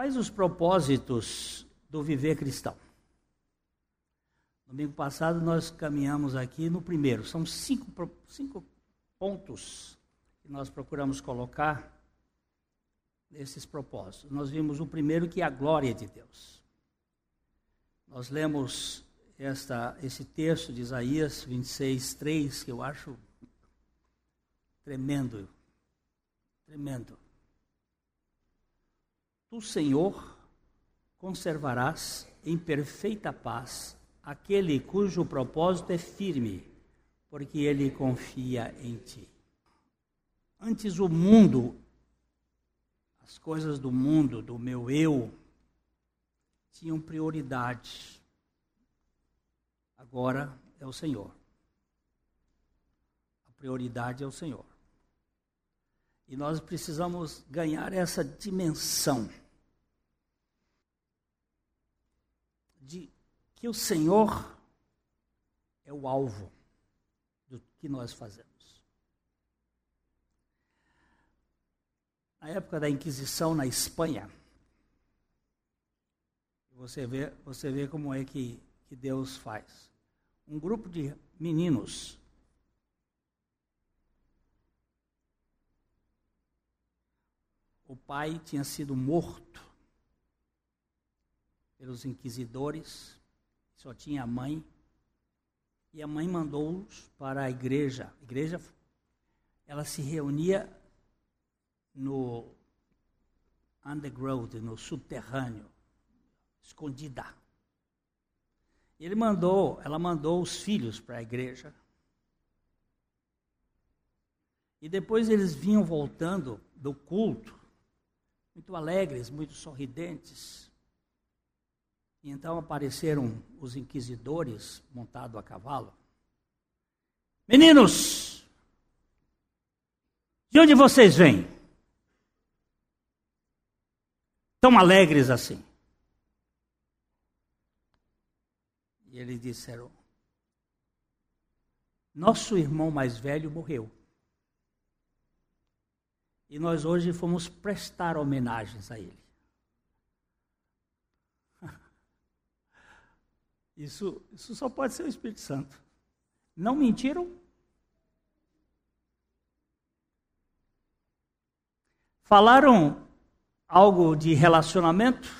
Quais os propósitos do viver cristão? Domingo passado nós caminhamos aqui no primeiro. São cinco, cinco pontos que nós procuramos colocar nesses propósitos. Nós vimos o primeiro que é a glória de Deus. Nós lemos esta, esse texto de Isaías 26, 3, que eu acho tremendo. Tremendo. Tu, Senhor, conservarás em perfeita paz aquele cujo propósito é firme, porque ele confia em ti. Antes o mundo, as coisas do mundo, do meu eu, tinham prioridade. Agora é o Senhor. A prioridade é o Senhor. E nós precisamos ganhar essa dimensão de que o Senhor é o alvo do que nós fazemos. Na época da Inquisição na Espanha, você vê, você vê como é que, que Deus faz. Um grupo de meninos o pai tinha sido morto pelos inquisidores, só tinha a mãe, e a mãe mandou-os para a igreja. A igreja, ela se reunia no underground, no subterrâneo, escondida. Ele mandou, ela mandou os filhos para a igreja. E depois eles vinham voltando do culto muito alegres, muito sorridentes. E então apareceram os inquisidores montados a cavalo. Meninos, de onde vocês vêm? Tão alegres assim. E eles disseram: Nosso irmão mais velho morreu. E nós hoje fomos prestar homenagens a ele. Isso, isso só pode ser o Espírito Santo. Não mentiram? Falaram algo de relacionamento?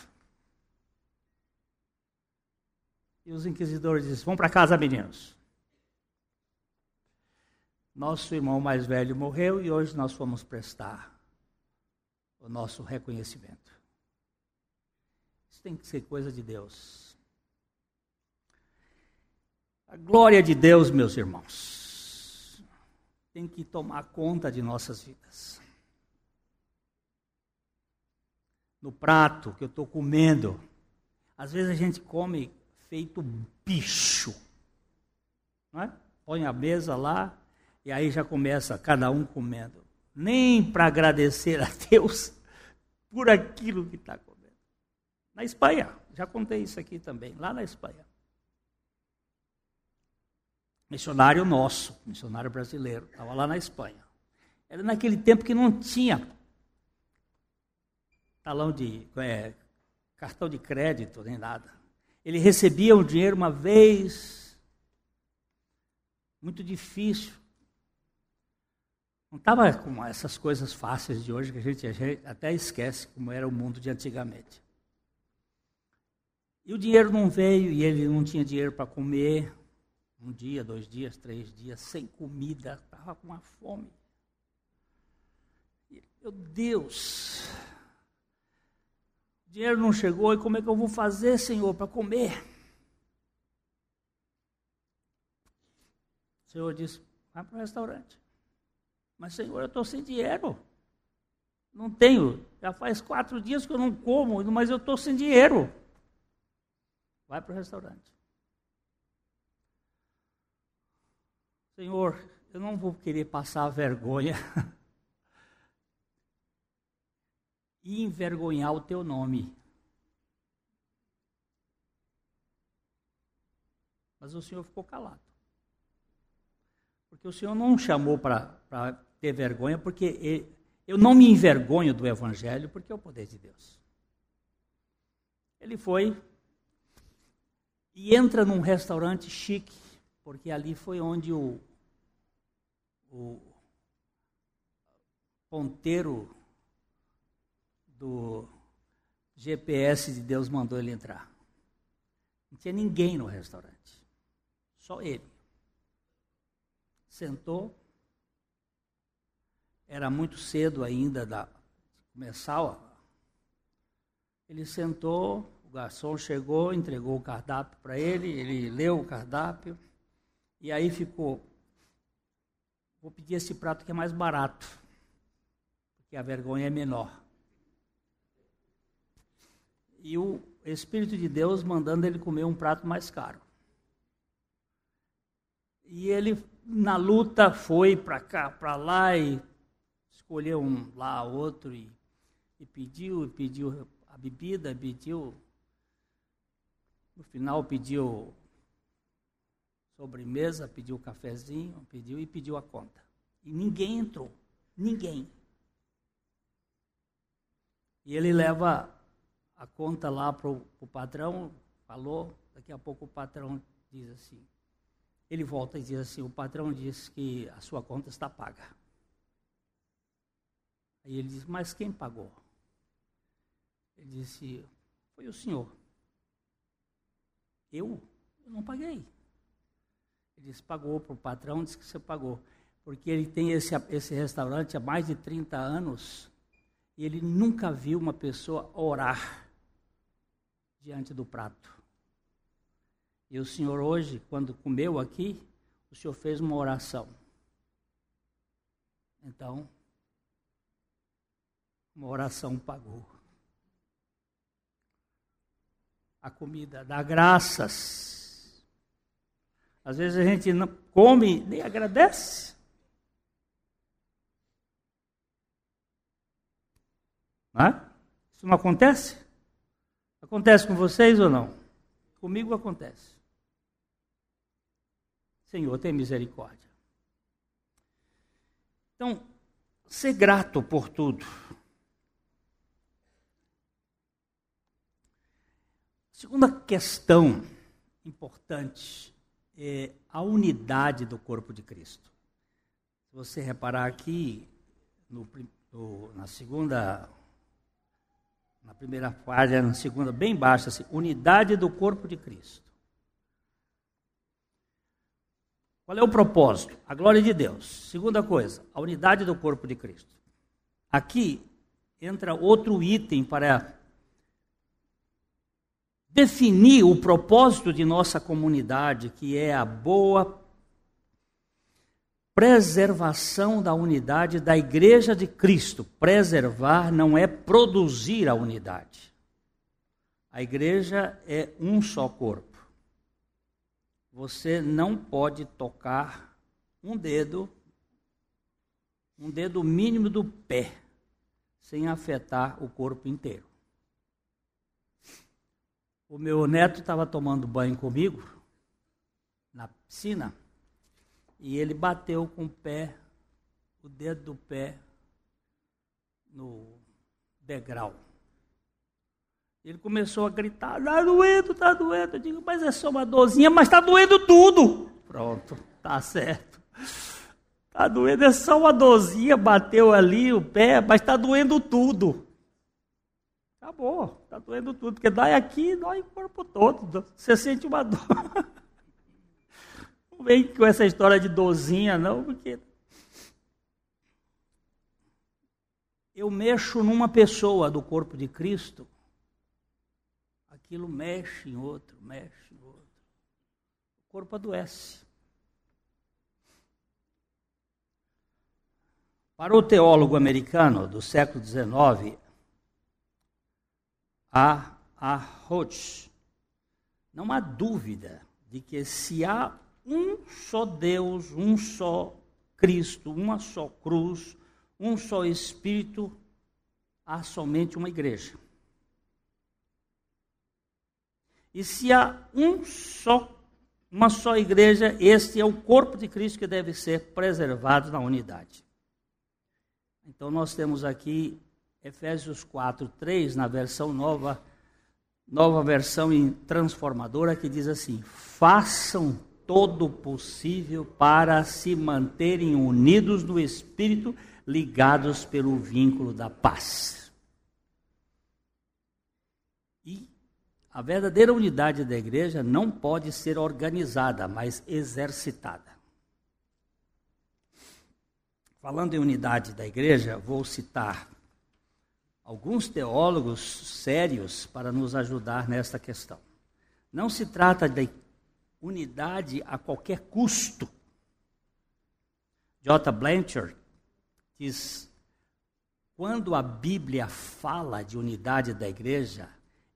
E os inquisidores disseram: Vão para casa, meninos. Nosso irmão mais velho morreu e hoje nós fomos prestar o nosso reconhecimento. Isso tem que ser coisa de Deus. A glória de Deus, meus irmãos, tem que tomar conta de nossas vidas. No prato que eu estou comendo, às vezes a gente come feito bicho, não é? Põe a mesa lá, e aí já começa cada um comendo. Nem para agradecer a Deus por aquilo que está comendo. Na Espanha, já contei isso aqui também, lá na Espanha. Missionário nosso, missionário brasileiro, estava lá na Espanha. Era naquele tempo que não tinha talão de é, cartão de crédito nem nada. Ele recebia o dinheiro uma vez, muito difícil. Não estava com essas coisas fáceis de hoje que a gente, a gente até esquece como era o mundo de antigamente. E o dinheiro não veio e ele não tinha dinheiro para comer. Um dia, dois dias, três dias, sem comida, estava com uma fome. Meu Deus, o dinheiro não chegou e como é que eu vou fazer, Senhor, para comer? O Senhor disse: vai para o restaurante. Mas, Senhor, eu estou sem dinheiro. Não tenho. Já faz quatro dias que eu não como, mas eu estou sem dinheiro. Vai para o restaurante. Senhor, eu não vou querer passar vergonha e envergonhar o teu nome. Mas o Senhor ficou calado. Porque o Senhor não chamou para ter vergonha, porque eu não me envergonho do Evangelho, porque é o poder de Deus. Ele foi e entra num restaurante chique, porque ali foi onde o, o ponteiro do GPS de Deus mandou ele entrar. Não tinha ninguém no restaurante, só ele. Sentou, era muito cedo ainda da começar. Ele sentou, o garçom chegou, entregou o cardápio para ele, ele leu o cardápio e aí ficou. Vou pedir esse prato que é mais barato, porque a vergonha é menor. E o Espírito de Deus mandando ele comer um prato mais caro. E ele, na luta, foi para cá, para lá e escolheu um lá, outro e, e pediu, e pediu a bebida, pediu. No final pediu sobremesa, pediu cafezinho, pediu e pediu a conta. E ninguém entrou. Ninguém. E ele leva a conta lá para o patrão, falou, daqui a pouco o patrão diz assim. Ele volta e diz assim: o patrão diz que a sua conta está paga. Aí ele disse, mas quem pagou? Ele disse, foi o senhor. Eu? Eu não paguei. Ele disse, pagou para o patrão, disse que você pagou. Porque ele tem esse, esse restaurante há mais de 30 anos e ele nunca viu uma pessoa orar diante do prato. E o senhor hoje, quando comeu aqui, o senhor fez uma oração. Então, uma oração pagou. A comida dá graças. Às vezes a gente não come nem agradece. Não é? Isso não acontece? Acontece com vocês ou não? Comigo acontece. Senhor, tem misericórdia. Então, ser grato por tudo. Segunda questão importante é a unidade do corpo de Cristo. Se você reparar aqui, no, no, na segunda, na primeira página, na segunda, bem baixa, assim, unidade do corpo de Cristo. Qual é o propósito? A glória de Deus. Segunda coisa, a unidade do corpo de Cristo. Aqui entra outro item para definir o propósito de nossa comunidade, que é a boa preservação da unidade da Igreja de Cristo. Preservar não é produzir a unidade. A igreja é um só corpo. Você não pode tocar um dedo, um dedo mínimo do pé, sem afetar o corpo inteiro. O meu neto estava tomando banho comigo na piscina e ele bateu com o pé, o dedo do pé, no degrau. Ele começou a gritar: está doendo, está doendo. Eu digo, mas é só uma dorzinha, mas está doendo tudo. Pronto, tá certo. Está doendo, é só uma dorzinha, bateu ali o pé, mas está doendo tudo. Acabou, está doendo tudo, porque dói aqui, dói o corpo todo. Você sente uma dor. Não vem com essa história de dorzinha, não, porque. Eu mexo numa pessoa do corpo de Cristo, aquilo mexe em outro, mexe em outro. O corpo adoece. Para o teólogo americano do século XIX, a, a Roth. Não há dúvida de que se há um só Deus, um só Cristo, uma só cruz, um só Espírito, há somente uma igreja. E se há um só, uma só igreja, este é o corpo de Cristo que deve ser preservado na unidade. Então nós temos aqui Efésios 4, 3, na versão nova, nova versão transformadora que diz assim: façam todo o possível para se manterem unidos no espírito, ligados pelo vínculo da paz. E a verdadeira unidade da igreja não pode ser organizada, mas exercitada. Falando em unidade da igreja, vou citar alguns teólogos sérios para nos ajudar nesta questão. Não se trata de unidade a qualquer custo. J. Blanchard diz: quando a Bíblia fala de unidade da igreja,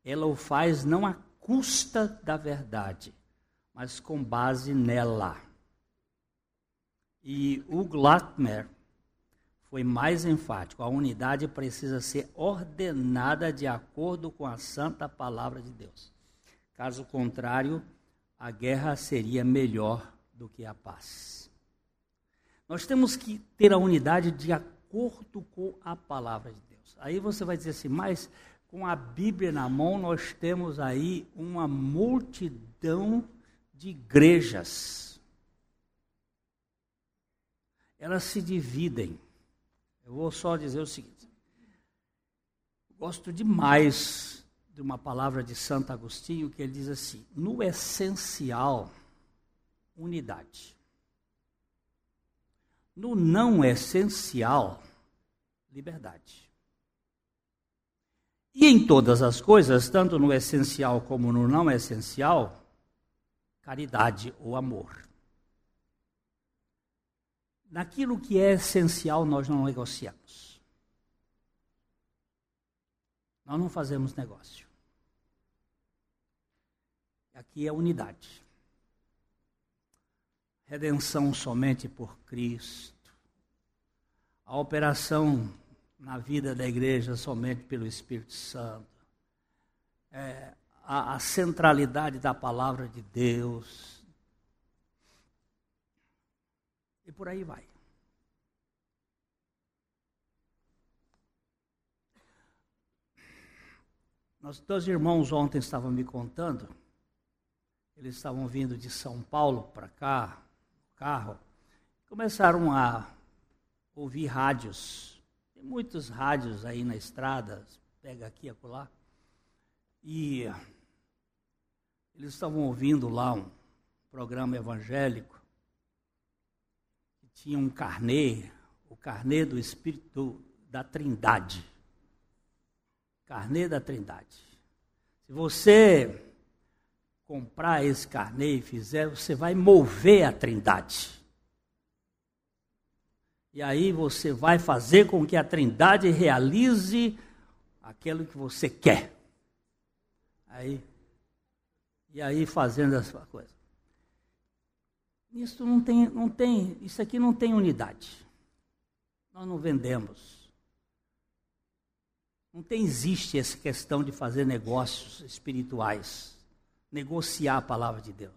ela o faz não à custa da verdade, mas com base nela. E o Latimer foi mais enfático. A unidade precisa ser ordenada de acordo com a santa palavra de Deus. Caso contrário, a guerra seria melhor do que a paz. Nós temos que ter a unidade de acordo com a palavra de Deus. Aí você vai dizer assim, mas com a Bíblia na mão nós temos aí uma multidão de igrejas. Elas se dividem. Eu vou só dizer o seguinte: gosto demais de uma palavra de Santo Agostinho que ele diz assim: no essencial, unidade. No não essencial, liberdade. E em todas as coisas, tanto no essencial como no não essencial, caridade ou amor. Naquilo que é essencial, nós não negociamos. Nós não fazemos negócio. Aqui é unidade. Redenção somente por Cristo. A operação na vida da igreja somente pelo Espírito Santo. É, a, a centralidade da palavra de Deus E por aí vai. Nós dois irmãos ontem estavam me contando, eles estavam vindo de São Paulo para cá, no carro, começaram a ouvir rádios. Tem muitos rádios aí na estrada, pega aqui e acolá. E eles estavam ouvindo lá um programa evangélico tinha um carnê, o carnê do Espírito da Trindade. Carnê da Trindade. Se você comprar esse carnê e fizer, você vai mover a Trindade. E aí você vai fazer com que a Trindade realize aquilo que você quer. Aí, e aí fazendo essa coisa. Isso não tem, não tem, isso aqui não tem unidade. Nós não vendemos. Não tem, existe essa questão de fazer negócios espirituais, negociar a palavra de Deus.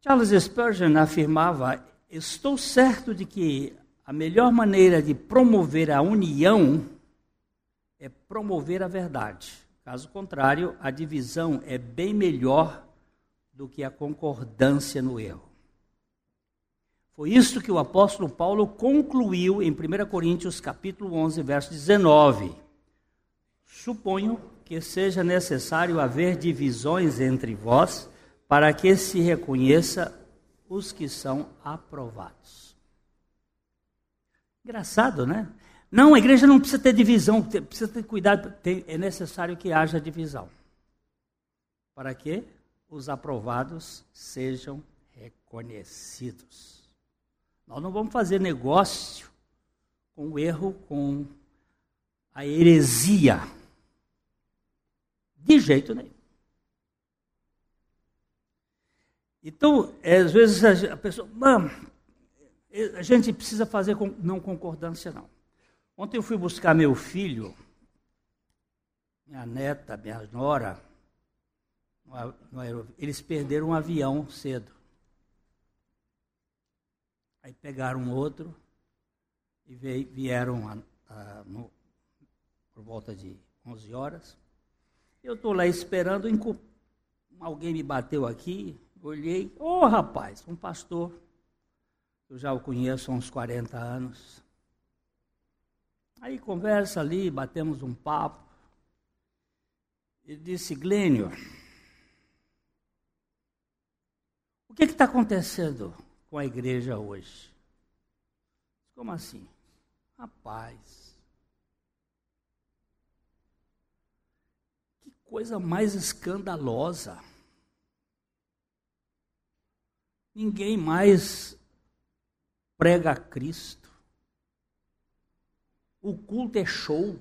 Charles Spurgeon afirmava: Estou certo de que a melhor maneira de promover a união é promover a verdade. Caso contrário, a divisão é bem melhor do que a concordância no erro. Foi isso que o apóstolo Paulo concluiu em 1 Coríntios capítulo 11, verso 19. Suponho que seja necessário haver divisões entre vós, para que se reconheça os que são aprovados. Engraçado, né? Não, a igreja não precisa ter divisão, precisa ter cuidado, é necessário que haja divisão. Para quê? Os aprovados sejam reconhecidos. Nós não vamos fazer negócio com o erro, com a heresia. De jeito nenhum. Então, é, às vezes a pessoa, a gente precisa fazer não concordância, não. Ontem eu fui buscar meu filho, minha neta, minha nora, eles perderam um avião cedo. Aí pegaram outro e vieram a, a, no, por volta de 11 horas. Eu estou lá esperando, alguém me bateu aqui, olhei, ô oh, rapaz, um pastor, eu já o conheço há uns 40 anos. Aí conversa ali, batemos um papo. Ele disse, Glênio, o que está acontecendo com a igreja hoje? Como assim? Rapaz, que coisa mais escandalosa. Ninguém mais prega a Cristo. O culto é show.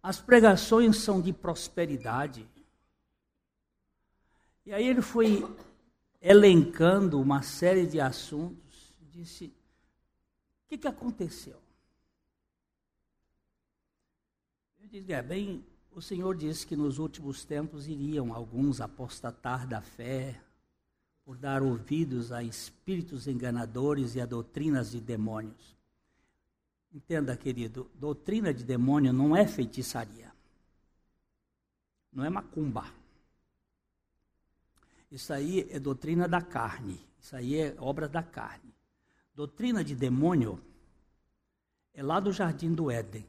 As pregações são de prosperidade. E aí ele foi elencando uma série de assuntos. Disse: O que, que aconteceu? Eu disse: É bem, o Senhor disse que nos últimos tempos iriam alguns apostatar da fé, por dar ouvidos a espíritos enganadores e a doutrinas de demônios. Entenda, querido, doutrina de demônio não é feitiçaria. Não é macumba. Isso aí é doutrina da carne. Isso aí é obra da carne. Doutrina de demônio é lá do jardim do Éden.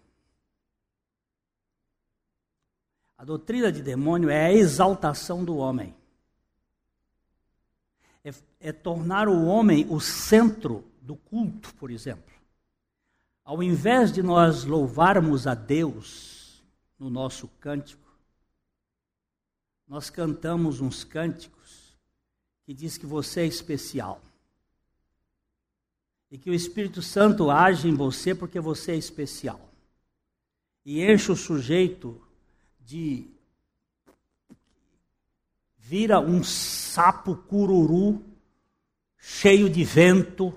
A doutrina de demônio é a exaltação do homem. É, é tornar o homem o centro do culto, por exemplo. Ao invés de nós louvarmos a Deus no nosso cântico, nós cantamos uns cânticos que diz que você é especial. E que o Espírito Santo age em você porque você é especial. E enche o sujeito de vira um sapo cururu cheio de vento,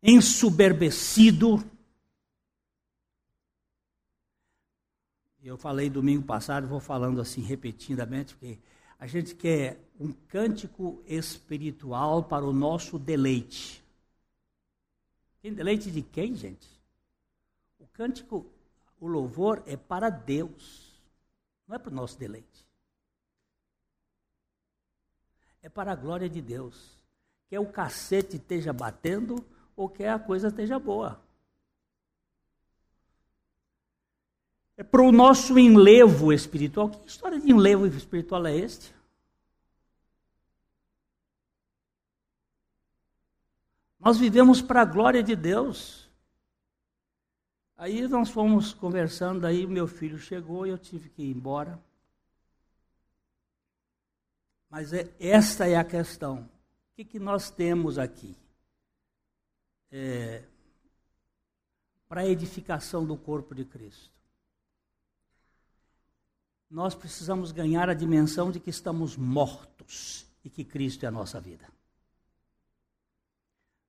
ensoberbecido. Eu falei domingo passado, vou falando assim repetidamente, porque a gente quer um cântico espiritual para o nosso deleite. Deleite de quem, gente? O cântico, o louvor é para Deus, não é para o nosso deleite. É para a glória de Deus. Quer o cacete esteja batendo ou quer a coisa esteja boa. É para o nosso enlevo espiritual. Que história de enlevo espiritual é este? Nós vivemos para a glória de Deus. Aí nós fomos conversando, aí meu filho chegou e eu tive que ir embora. Mas é, esta é a questão. O que, que nós temos aqui? É, para a edificação do corpo de Cristo nós precisamos ganhar a dimensão de que estamos mortos e que Cristo é a nossa vida.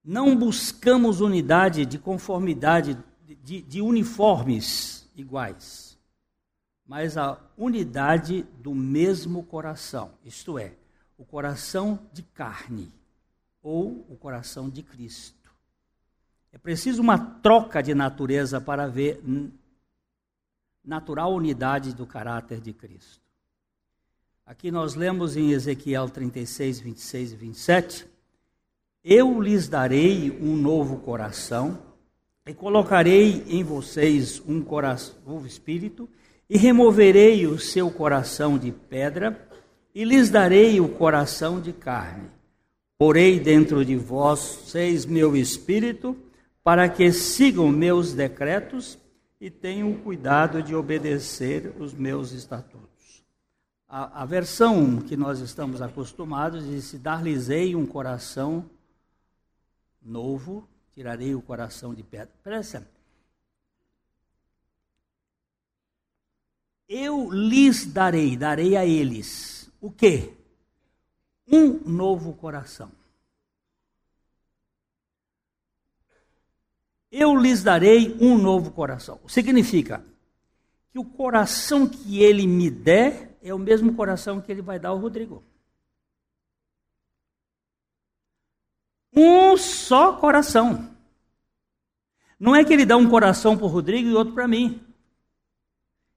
Não buscamos unidade de conformidade, de, de uniformes iguais, mas a unidade do mesmo coração, isto é, o coração de carne ou o coração de Cristo. É preciso uma troca de natureza para ver natural unidade do caráter de Cristo. Aqui nós lemos em Ezequiel 36, 26 e 27: Eu lhes darei um novo coração, e colocarei em vocês um novo espírito, e removerei o seu coração de pedra, e lhes darei o coração de carne. Porei dentro de vocês meu espírito, para que sigam meus decretos e tenham cuidado de obedecer os meus estatutos. A, a versão que nós estamos acostumados diz: Dar-lhes-ei um coração novo, tirarei o coração de pedra. Presta Eu lhes darei, darei a eles o quê? Um novo coração. Eu lhes darei um novo coração. Significa que o coração que ele me der é o mesmo coração que ele vai dar ao Rodrigo. Um só coração. Não é que ele dá um coração para o Rodrigo e outro para mim.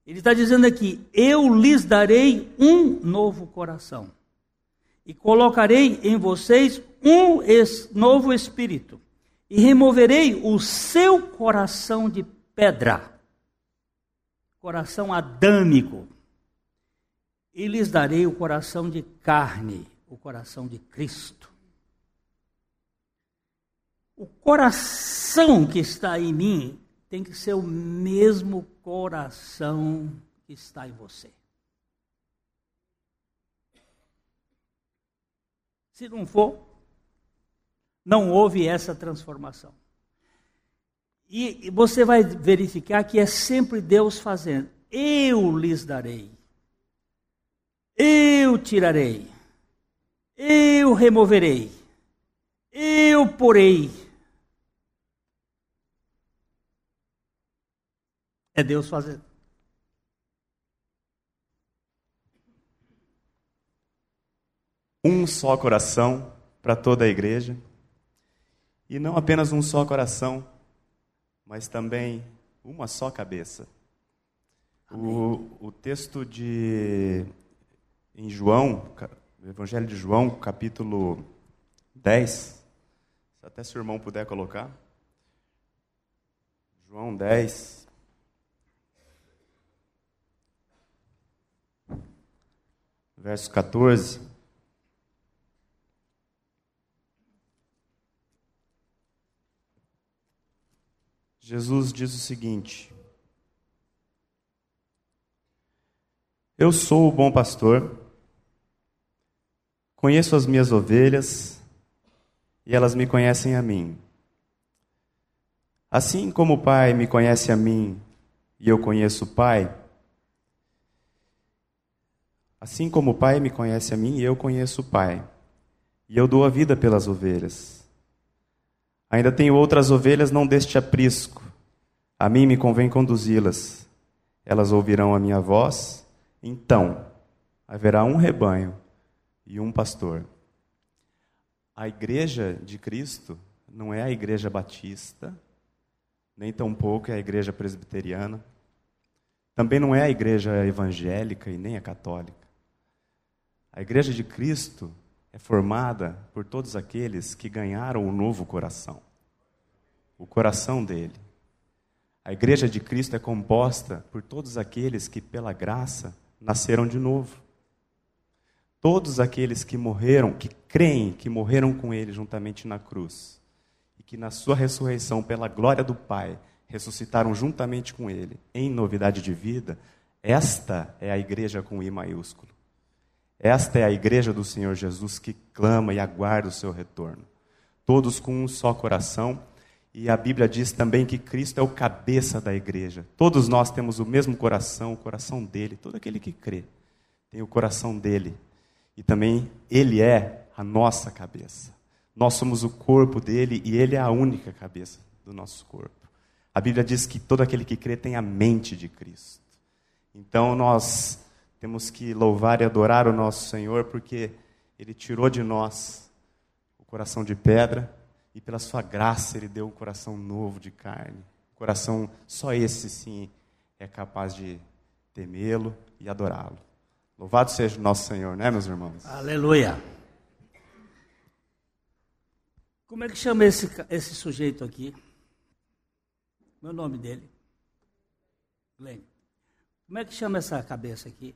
Ele está dizendo aqui: Eu lhes darei um novo coração, e colocarei em vocês um novo espírito, e removerei o seu coração de pedra, coração adâmico, e lhes darei o coração de carne, o coração de Cristo. O coração que está em mim tem que ser o mesmo coração que está em você. Se não for, não houve essa transformação. E você vai verificar que é sempre Deus fazendo. Eu lhes darei. Eu tirarei. Eu removerei. Eu porei É Deus fazendo. Um só coração para toda a igreja. E não apenas um só coração, mas também uma só cabeça. O, o, texto de em João, o Evangelho de João, capítulo 10, se até se o irmão puder colocar. João 10, verso 14. Jesus diz o seguinte: Eu sou o bom pastor, conheço as minhas ovelhas e elas me conhecem a mim. Assim como o Pai me conhece a mim e eu conheço o Pai, Assim como o Pai me conhece a mim, eu conheço o Pai. E eu dou a vida pelas ovelhas. Ainda tenho outras ovelhas não deste aprisco. A mim me convém conduzi-las. Elas ouvirão a minha voz. Então haverá um rebanho e um pastor. A igreja de Cristo não é a igreja batista, nem tampouco é a igreja presbiteriana. Também não é a igreja evangélica e nem a católica. A igreja de Cristo é formada por todos aqueles que ganharam o um novo coração o coração dele. A igreja de Cristo é composta por todos aqueles que, pela graça, nasceram de novo. Todos aqueles que morreram, que creem que morreram com ele juntamente na cruz, e que na sua ressurreição, pela glória do Pai, ressuscitaram juntamente com ele em novidade de vida, esta é a igreja com I maiúsculo. Esta é a igreja do Senhor Jesus que clama e aguarda o seu retorno. Todos com um só coração. E a Bíblia diz também que Cristo é o cabeça da igreja. Todos nós temos o mesmo coração, o coração dele. Todo aquele que crê tem o coração dele. E também ele é a nossa cabeça. Nós somos o corpo dele e ele é a única cabeça do nosso corpo. A Bíblia diz que todo aquele que crê tem a mente de Cristo. Então nós temos que louvar e adorar o nosso Senhor porque Ele tirou de nós o coração de pedra e pela Sua graça Ele deu um coração novo de carne. Um coração, só esse sim é capaz de temê-lo e adorá-lo. Louvado seja o nosso Senhor, né, meus irmãos? Aleluia. Como é que chama esse, esse sujeito aqui? Meu nome dele? Glenn. Como é que chama essa cabeça aqui?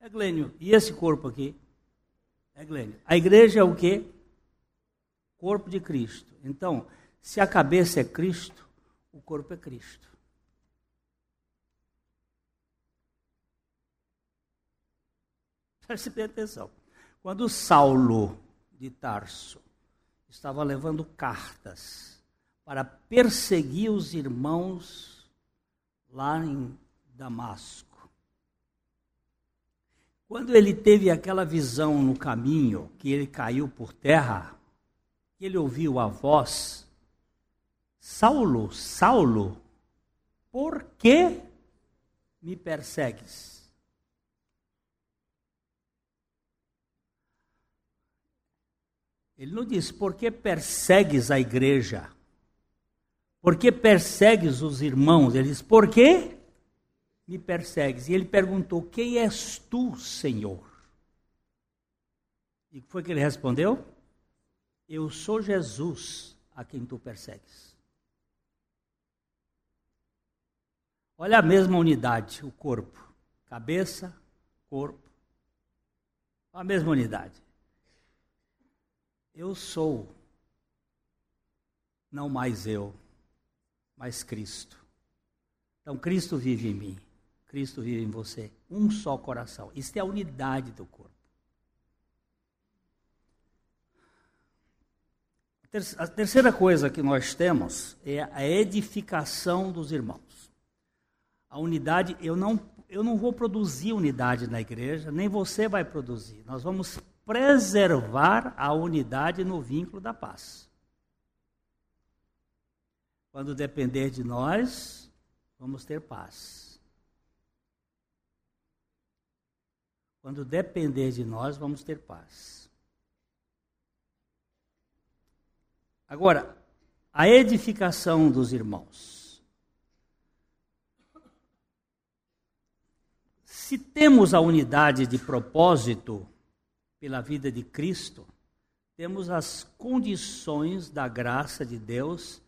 É Glênio. E esse corpo aqui? É Glênio. A igreja é o quê? Corpo de Cristo. Então, se a cabeça é Cristo, o corpo é Cristo. Preste bem atenção. Quando Saulo de Tarso estava levando cartas para perseguir os irmãos lá em Damasco, quando ele teve aquela visão no caminho, que ele caiu por terra, ele ouviu a voz: Saulo, Saulo, por que me persegues? Ele não disse, por que persegues a igreja? Por que persegues os irmãos? Ele diz: Por que me persegues? E ele perguntou: Quem és tu, Senhor? E foi que ele respondeu? Eu sou Jesus a quem tu persegues. Olha a mesma unidade, o corpo. Cabeça, corpo. A mesma unidade. Eu sou, não mais eu, mas Cristo. Então Cristo vive em mim, Cristo vive em você. Um só coração. Isso é a unidade do corpo. A terceira coisa que nós temos é a edificação dos irmãos. A unidade, eu não, eu não vou produzir unidade na igreja, nem você vai produzir. Nós vamos preservar a unidade no vínculo da paz. Quando depender de nós, vamos ter paz. Quando depender de nós, vamos ter paz. Agora, a edificação dos irmãos. Se temos a unidade de propósito pela vida de Cristo, temos as condições da graça de Deus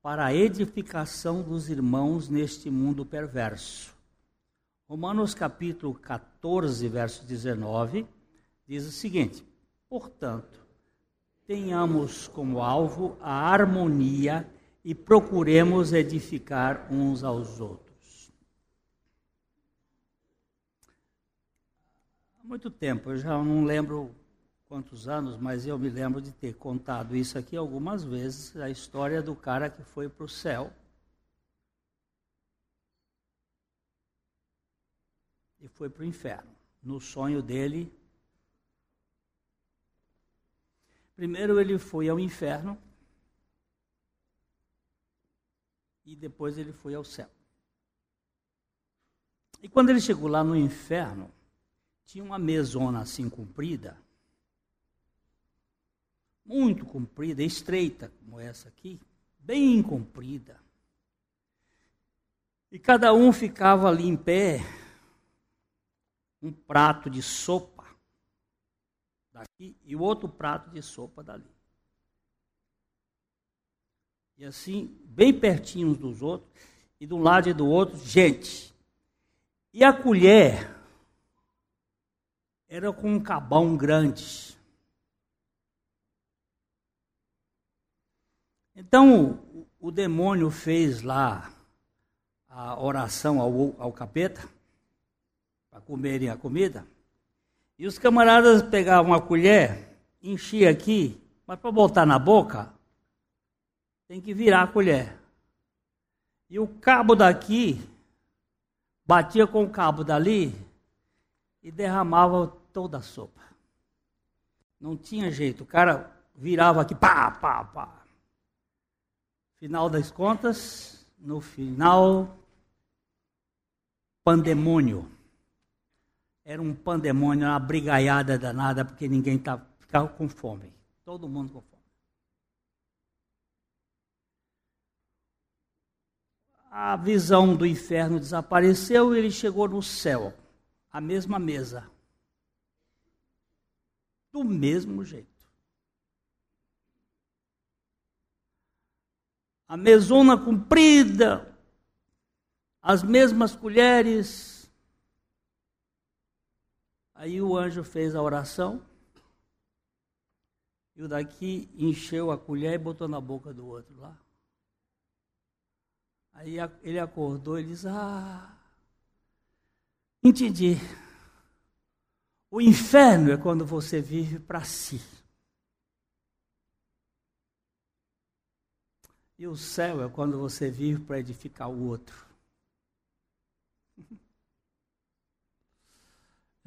para a edificação dos irmãos neste mundo perverso. Romanos capítulo 14, verso 19, diz o seguinte: Portanto, tenhamos como alvo a harmonia e procuremos edificar uns aos outros. Há muito tempo, eu já não lembro quantos anos, mas eu me lembro de ter contado isso aqui algumas vezes, a história do cara que foi para o céu. E foi para o inferno. No sonho dele, Primeiro ele foi ao inferno e depois ele foi ao céu. E quando ele chegou lá no inferno, tinha uma mesona assim comprida, muito comprida, estreita como essa aqui, bem comprida. E cada um ficava ali em pé, um prato de sopa daqui e o outro prato de sopa dali. E assim, bem pertinho uns dos outros, e de um lado e do outro, gente. E a colher era com um cabão grande. Então, o demônio fez lá a oração ao, ao capeta, para comerem a comida. E os camaradas pegavam a colher, enchia aqui, mas para botar na boca, tem que virar a colher. E o cabo daqui batia com o cabo dali e derramava toda a sopa. Não tinha jeito, o cara virava aqui, pá, pá, pá. Final das contas, no final, pandemônio era um pandemônio, uma brigaiada danada, porque ninguém tava, ficava com fome. Todo mundo com fome. A visão do inferno desapareceu e ele chegou no céu, a mesma mesa. Do mesmo jeito. A mesona comprida, as mesmas colheres, Aí o anjo fez a oração, e o daqui encheu a colher e botou na boca do outro lá. Aí ele acordou e disse: Ah, entendi. O inferno é quando você vive para si. E o céu é quando você vive para edificar o outro.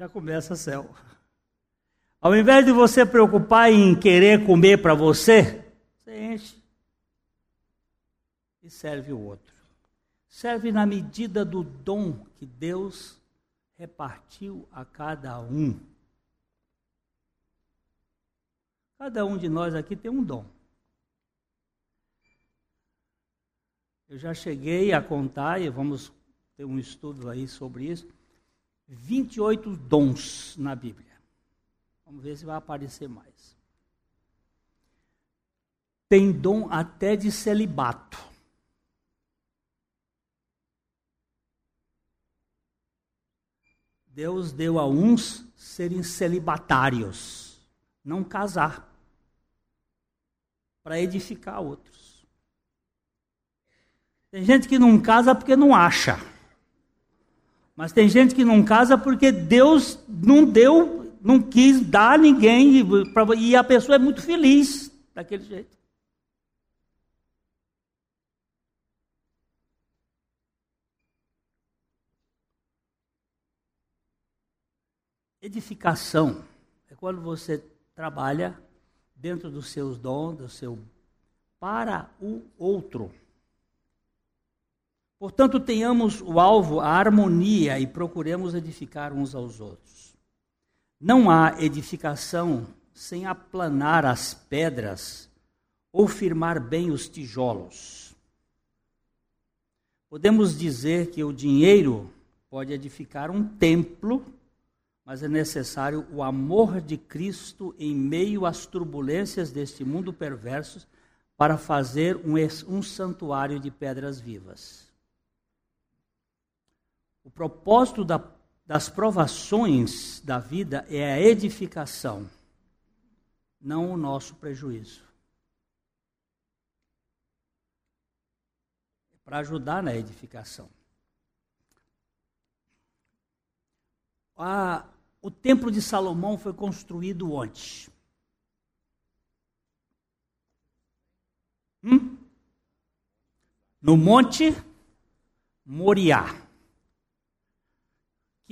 Já começa céu. Ao invés de você preocupar em querer comer para você, você enche e serve o outro. Serve na medida do dom que Deus repartiu a cada um. Cada um de nós aqui tem um dom. Eu já cheguei a contar, e vamos ter um estudo aí sobre isso, 28 dons na Bíblia. Vamos ver se vai aparecer mais. Tem dom até de celibato. Deus deu a uns serem celibatários, não casar, para edificar outros. Tem gente que não casa porque não acha. Mas tem gente que não casa porque Deus não deu, não quis dar a ninguém, e a pessoa é muito feliz daquele jeito. Edificação é quando você trabalha dentro dos seus dons, do seu para o outro. Portanto, tenhamos o alvo a harmonia e procuremos edificar uns aos outros. Não há edificação sem aplanar as pedras ou firmar bem os tijolos. Podemos dizer que o dinheiro pode edificar um templo mas é necessário o amor de Cristo em meio às turbulências deste mundo perverso para fazer um, um santuário de pedras vivas. O propósito da, das provações da vida é a edificação, não o nosso prejuízo. É para ajudar na edificação. A, o templo de Salomão foi construído onde? Hum? No Monte Moriá.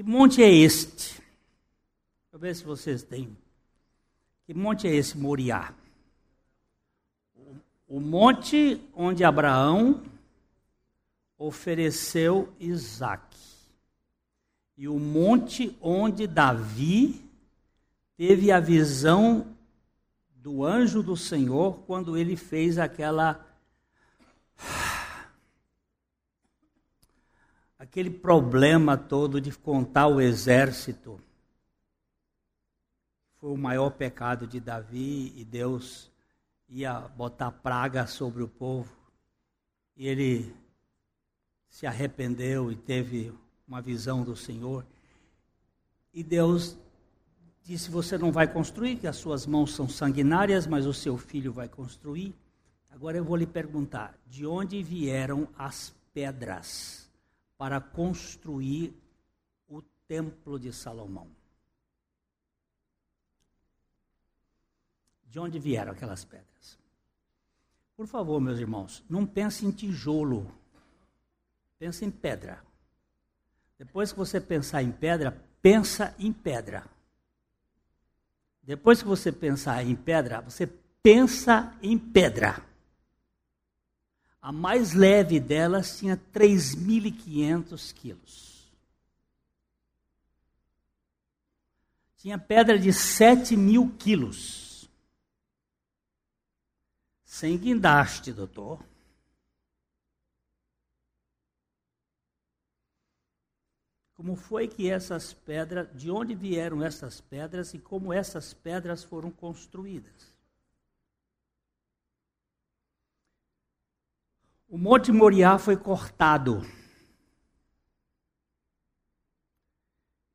Que monte é este? Deixa eu ver se vocês têm. Que monte é esse Moriá? O monte onde Abraão ofereceu Isaac e o monte onde Davi teve a visão do anjo do Senhor quando ele fez aquela aquele problema todo de contar o exército. Foi o maior pecado de Davi e Deus ia botar praga sobre o povo. E ele se arrependeu e teve uma visão do Senhor. E Deus disse: Você não vai construir, que as suas mãos são sanguinárias, mas o seu filho vai construir. Agora eu vou lhe perguntar: de onde vieram as pedras para construir o templo de Salomão? De onde vieram aquelas pedras? Por favor, meus irmãos, não pense em tijolo, pense em pedra. Depois que você pensar em pedra, pensa em pedra. Depois que você pensar em pedra, você pensa em pedra. A mais leve delas tinha 3.500 quilos. Tinha pedra de 7 mil quilos. Sem guindaste, doutor. Como foi que essas pedras, de onde vieram essas pedras e como essas pedras foram construídas? O Monte Moriá foi cortado.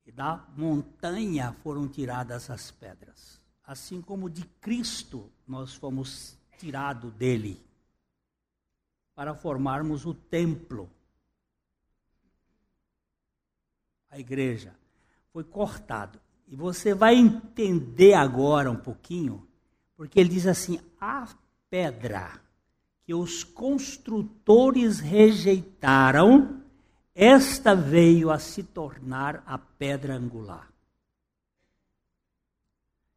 E da montanha foram tiradas as pedras. Assim como de Cristo nós fomos tirados dele para formarmos o templo a igreja, foi cortado. E você vai entender agora um pouquinho, porque ele diz assim: a pedra que os construtores rejeitaram, esta veio a se tornar a pedra angular.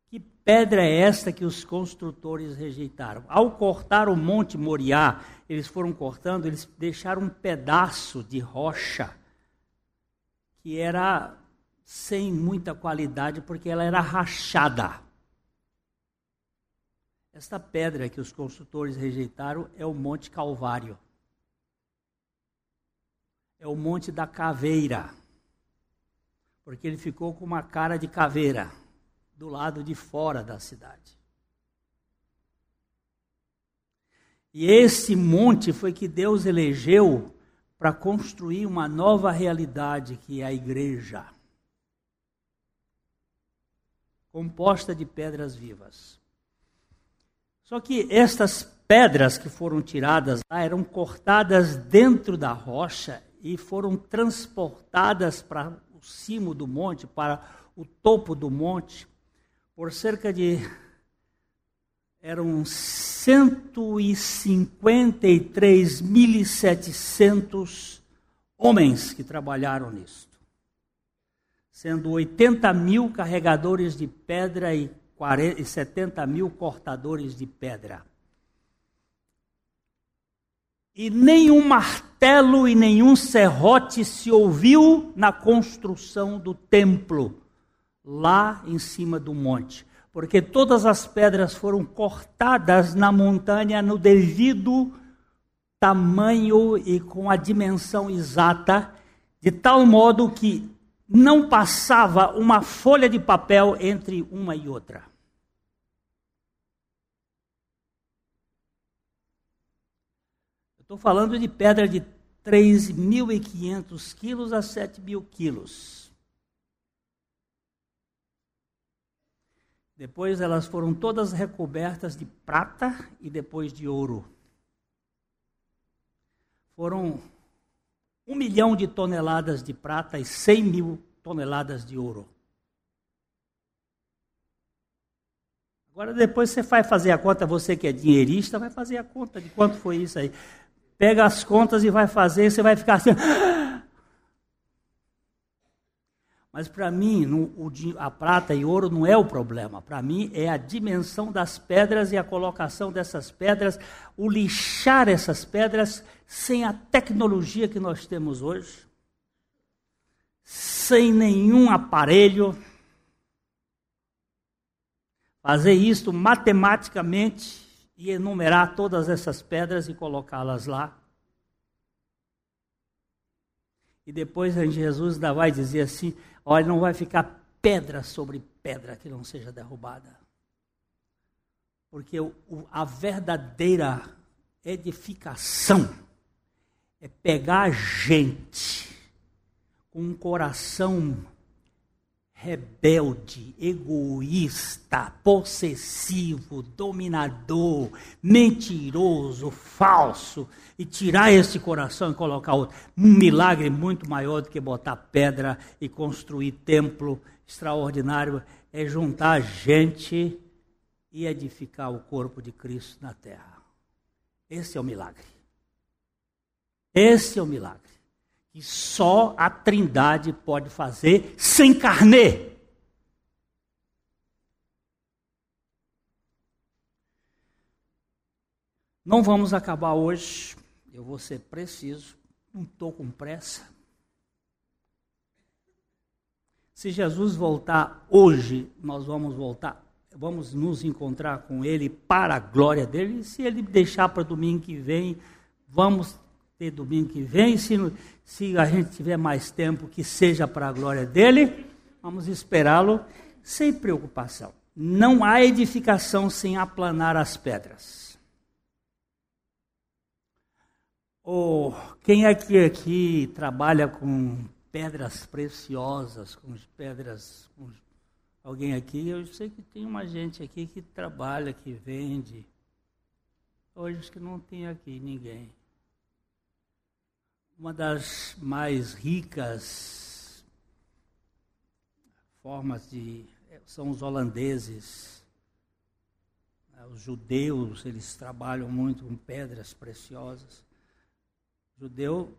Que pedra é esta que os construtores rejeitaram? Ao cortar o Monte Moriá, eles foram cortando, eles deixaram um pedaço de rocha que era sem muita qualidade porque ela era rachada. Esta pedra que os construtores rejeitaram é o Monte Calvário. é o Monte da Caveira, porque ele ficou com uma cara de caveira do lado de fora da cidade. E esse monte foi que Deus elegeu para construir uma nova realidade que é a igreja, composta de pedras vivas. Só que estas pedras que foram tiradas lá eram cortadas dentro da rocha e foram transportadas para o cimo do monte, para o topo do monte, por cerca de eram 153.700 homens que trabalharam nisso, sendo 80 mil carregadores de pedra e, 40, e 70 mil cortadores de pedra. E nenhum martelo e nenhum serrote se ouviu na construção do templo, lá em cima do monte porque todas as pedras foram cortadas na montanha no devido tamanho e com a dimensão exata, de tal modo que não passava uma folha de papel entre uma e outra. Estou falando de pedra de 3.500 quilos a 7.000 quilos. Depois elas foram todas recobertas de prata e depois de ouro. Foram um milhão de toneladas de prata e cem mil toneladas de ouro. Agora depois você vai fazer a conta, você que é dinheirista, vai fazer a conta de quanto foi isso aí. Pega as contas e vai fazer, você vai ficar assim. Mas para mim, no, a prata e ouro não é o problema. Para mim, é a dimensão das pedras e a colocação dessas pedras, o lixar essas pedras sem a tecnologia que nós temos hoje, sem nenhum aparelho. Fazer isso matematicamente e enumerar todas essas pedras e colocá-las lá. E depois Jesus ainda vai dizer assim: olha, não vai ficar pedra sobre pedra que não seja derrubada. Porque o, a verdadeira edificação é pegar gente com um coração rebelde, egoísta, possessivo, dominador, mentiroso, falso, e tirar esse coração e colocar outro. Um milagre muito maior do que botar pedra e construir templo extraordinário é juntar gente e edificar o corpo de Cristo na terra. Esse é o milagre. Esse é o milagre que só a Trindade pode fazer sem carne. Não vamos acabar hoje, eu vou ser preciso, não estou com pressa. Se Jesus voltar hoje, nós vamos voltar, vamos nos encontrar com Ele para a glória dele. Se Ele deixar para domingo que vem, vamos ter domingo que vem. Se, se a gente tiver mais tempo, que seja para a glória dele, vamos esperá-lo sem preocupação. Não há edificação sem aplanar as pedras. Oh, quem é que aqui trabalha com pedras preciosas, com pedras. Com alguém aqui? Eu sei que tem uma gente aqui que trabalha, que vende. Hoje acho que não tem aqui ninguém uma das mais ricas formas de são os holandeses. Né, os judeus, eles trabalham muito com pedras preciosas. O judeu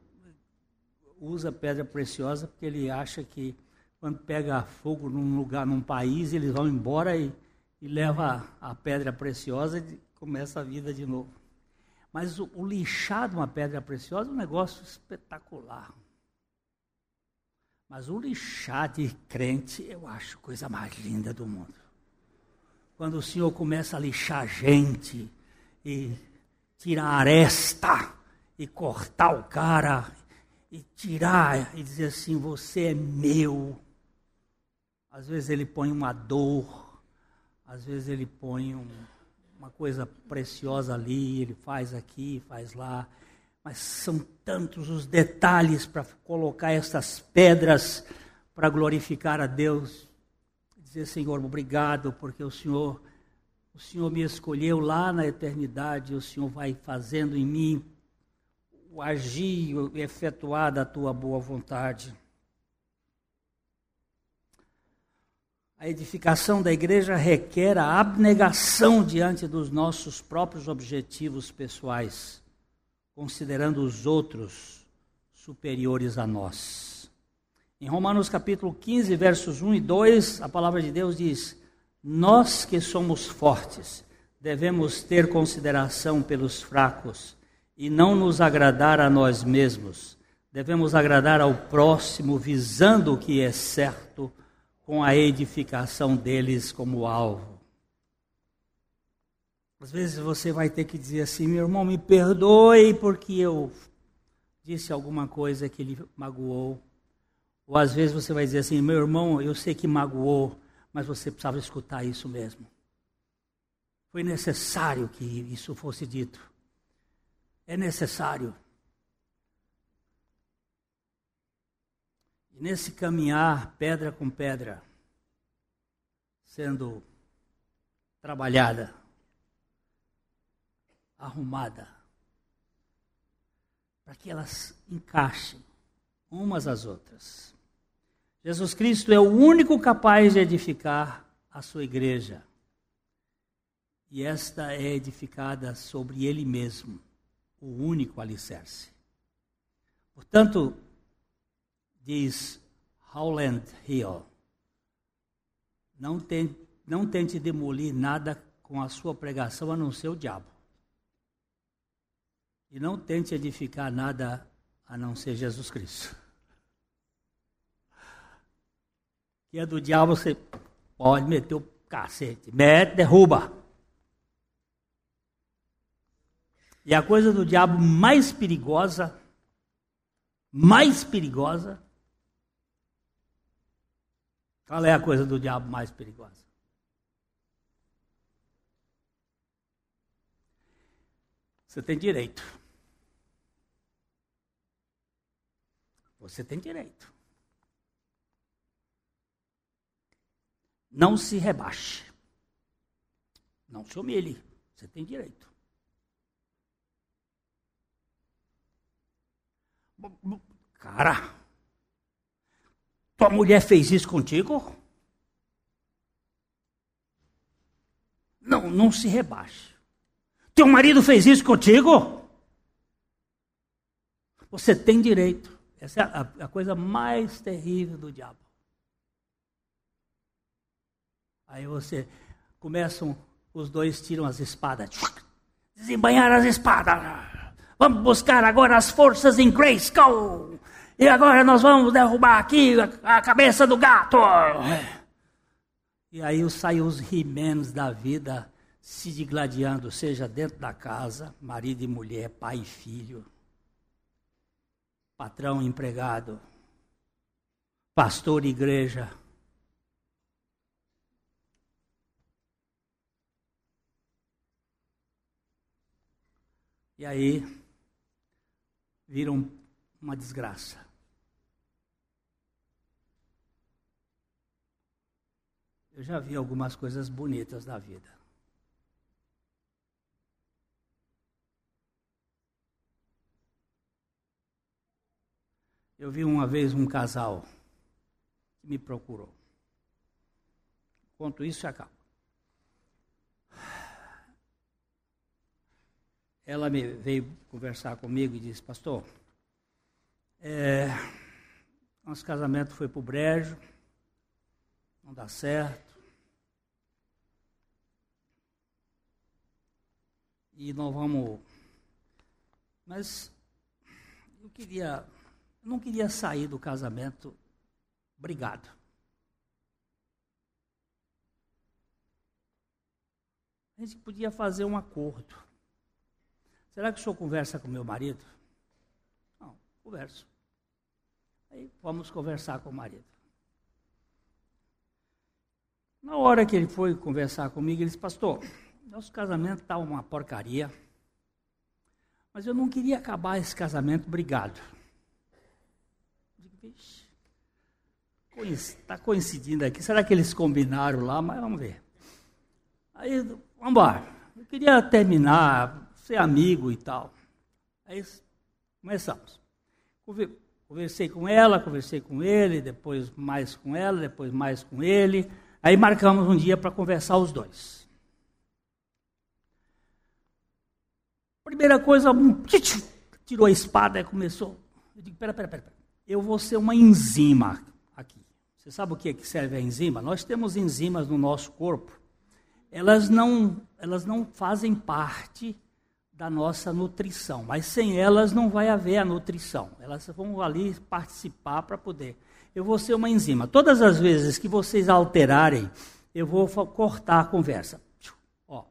usa pedra preciosa porque ele acha que quando pega fogo num lugar, num país, eles vão embora e, e leva a pedra preciosa e começa a vida de novo. Mas o, o lixar de uma pedra preciosa é um negócio espetacular. Mas o lixar de crente, eu acho a coisa mais linda do mundo. Quando o Senhor começa a lixar gente e tirar a aresta e cortar o cara e tirar e dizer assim: Você é meu. Às vezes ele põe uma dor, às vezes ele põe um, uma coisa preciosa ali, ele faz aqui, faz lá. Mas são tantos os detalhes para colocar essas pedras para glorificar a Deus. Dizer, Senhor, obrigado, porque o Senhor, o Senhor me escolheu lá na eternidade, o Senhor vai fazendo em mim o agir, o efetuar da tua boa vontade. A edificação da igreja requer a abnegação diante dos nossos próprios objetivos pessoais, considerando os outros superiores a nós. Em Romanos capítulo 15, versos 1 e 2, a palavra de Deus diz: Nós que somos fortes, devemos ter consideração pelos fracos e não nos agradar a nós mesmos. Devemos agradar ao próximo, visando o que é certo com a edificação deles como alvo. Às vezes você vai ter que dizer assim: meu irmão, me perdoe porque eu disse alguma coisa que ele magoou. Ou às vezes você vai dizer assim: meu irmão, eu sei que magoou, mas você precisava escutar isso mesmo. Foi necessário que isso fosse dito. É necessário. Nesse caminhar, pedra com pedra, sendo trabalhada, arrumada, para que elas encaixem umas às outras. Jesus Cristo é o único capaz de edificar a sua igreja. E esta é edificada sobre ele mesmo, o único alicerce. Portanto, diz Howland Hill, não, tem, não tente demolir nada com a sua pregação a não ser o diabo. E não tente edificar nada a não ser Jesus Cristo. Que é do diabo, você pode meter o cacete. Mete, derruba. E a coisa do diabo mais perigosa, mais perigosa, qual é a coisa do diabo mais perigosa? Você tem direito. Você tem direito. Não se rebaixe. Não se humilhe. Você tem direito. Cara, tua mulher fez isso contigo? Não, não se rebaixe. Teu marido fez isso contigo? Você tem direito. Essa é a, a coisa mais terrível do diabo. Aí você começam, os dois tiram as espadas, desembanhar as espadas. Vamos buscar agora as forças em Grayskull. E agora nós vamos derrubar aqui a cabeça do gato. E aí saem os rimens da vida se digladiando, seja dentro da casa, marido e mulher, pai e filho, patrão e empregado, pastor e igreja. E aí viram uma desgraça. Eu já vi algumas coisas bonitas da vida. Eu vi uma vez um casal que me procurou. Conto isso e acabo. Ela veio conversar comigo e disse, pastor, é, nosso casamento foi para o brejo, não dá certo. E nós vamos. Mas eu queria, eu não queria sair do casamento brigado. A gente podia fazer um acordo. Será que o senhor conversa com meu marido? Não, converso. Aí vamos conversar com o marido. Na hora que ele foi conversar comigo, ele disse, pastor, nosso casamento está uma porcaria, mas eu não queria acabar esse casamento brigado. está coincidindo aqui, será que eles combinaram lá? Mas vamos ver. Aí, vamos embora. Eu queria terminar, ser amigo e tal. Aí começamos. Conversei com ela, conversei com ele, depois mais com ela, depois mais com ele. Aí marcamos um dia para conversar os dois. Primeira coisa, um, tirou a espada e começou. Eu digo, pera, pera, pera, pera. Eu vou ser uma enzima aqui. Você sabe o que, é que serve a enzima? Nós temos enzimas no nosso corpo. Elas não, elas não fazem parte da nossa nutrição, mas sem elas não vai haver a nutrição. Elas vão ali participar para poder eu vou ser uma enzima. Todas as vezes que vocês alterarem, eu vou cortar a conversa. Ó,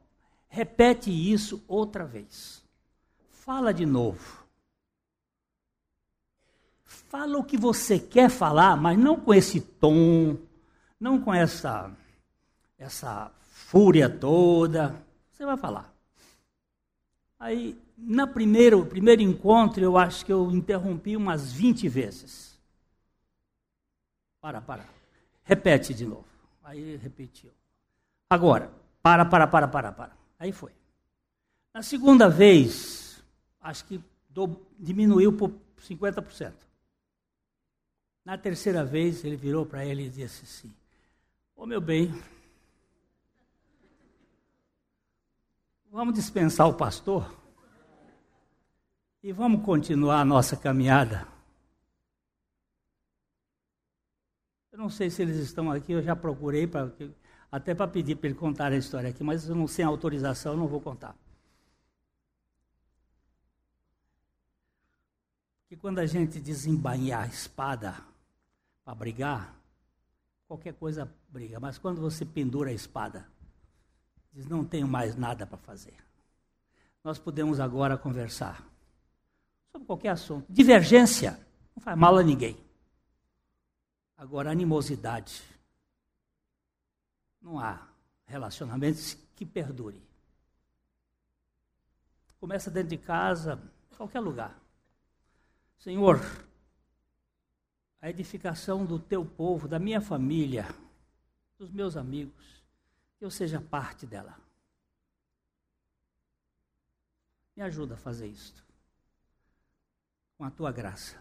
repete isso outra vez. Fala de novo. Fala o que você quer falar, mas não com esse tom, não com essa essa fúria toda. Você vai falar. Aí, na primeiro primeiro encontro, eu acho que eu interrompi umas 20 vezes. Para, para. Repete de novo. Aí repetiu. Agora, para, para, para, para, para. Aí foi. Na segunda vez, acho que do, diminuiu por 50%. Na terceira vez, ele virou para ele e disse assim: Ô oh, meu bem, vamos dispensar o pastor e vamos continuar a nossa caminhada. Eu não sei se eles estão aqui, eu já procurei até para pedir para ele contar a história aqui, mas eu não, sem autorização não vou contar. Que quando a gente desembainhar a espada para brigar, qualquer coisa briga, mas quando você pendura a espada, diz: não tenho mais nada para fazer. Nós podemos agora conversar sobre qualquer assunto. Divergência não faz mal a ninguém. Agora, animosidade. Não há relacionamentos que perdure. Começa dentro de casa, qualquer lugar. Senhor, a edificação do teu povo, da minha família, dos meus amigos, que eu seja parte dela. Me ajuda a fazer isto. Com a tua graça.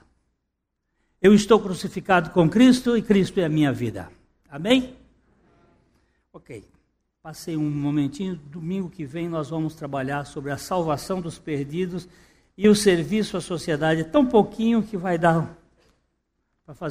Eu estou crucificado com Cristo e Cristo é a minha vida. Amém? Ok. Passei um momentinho. Domingo que vem nós vamos trabalhar sobre a salvação dos perdidos e o serviço à sociedade. É tão pouquinho que vai dar para fazer.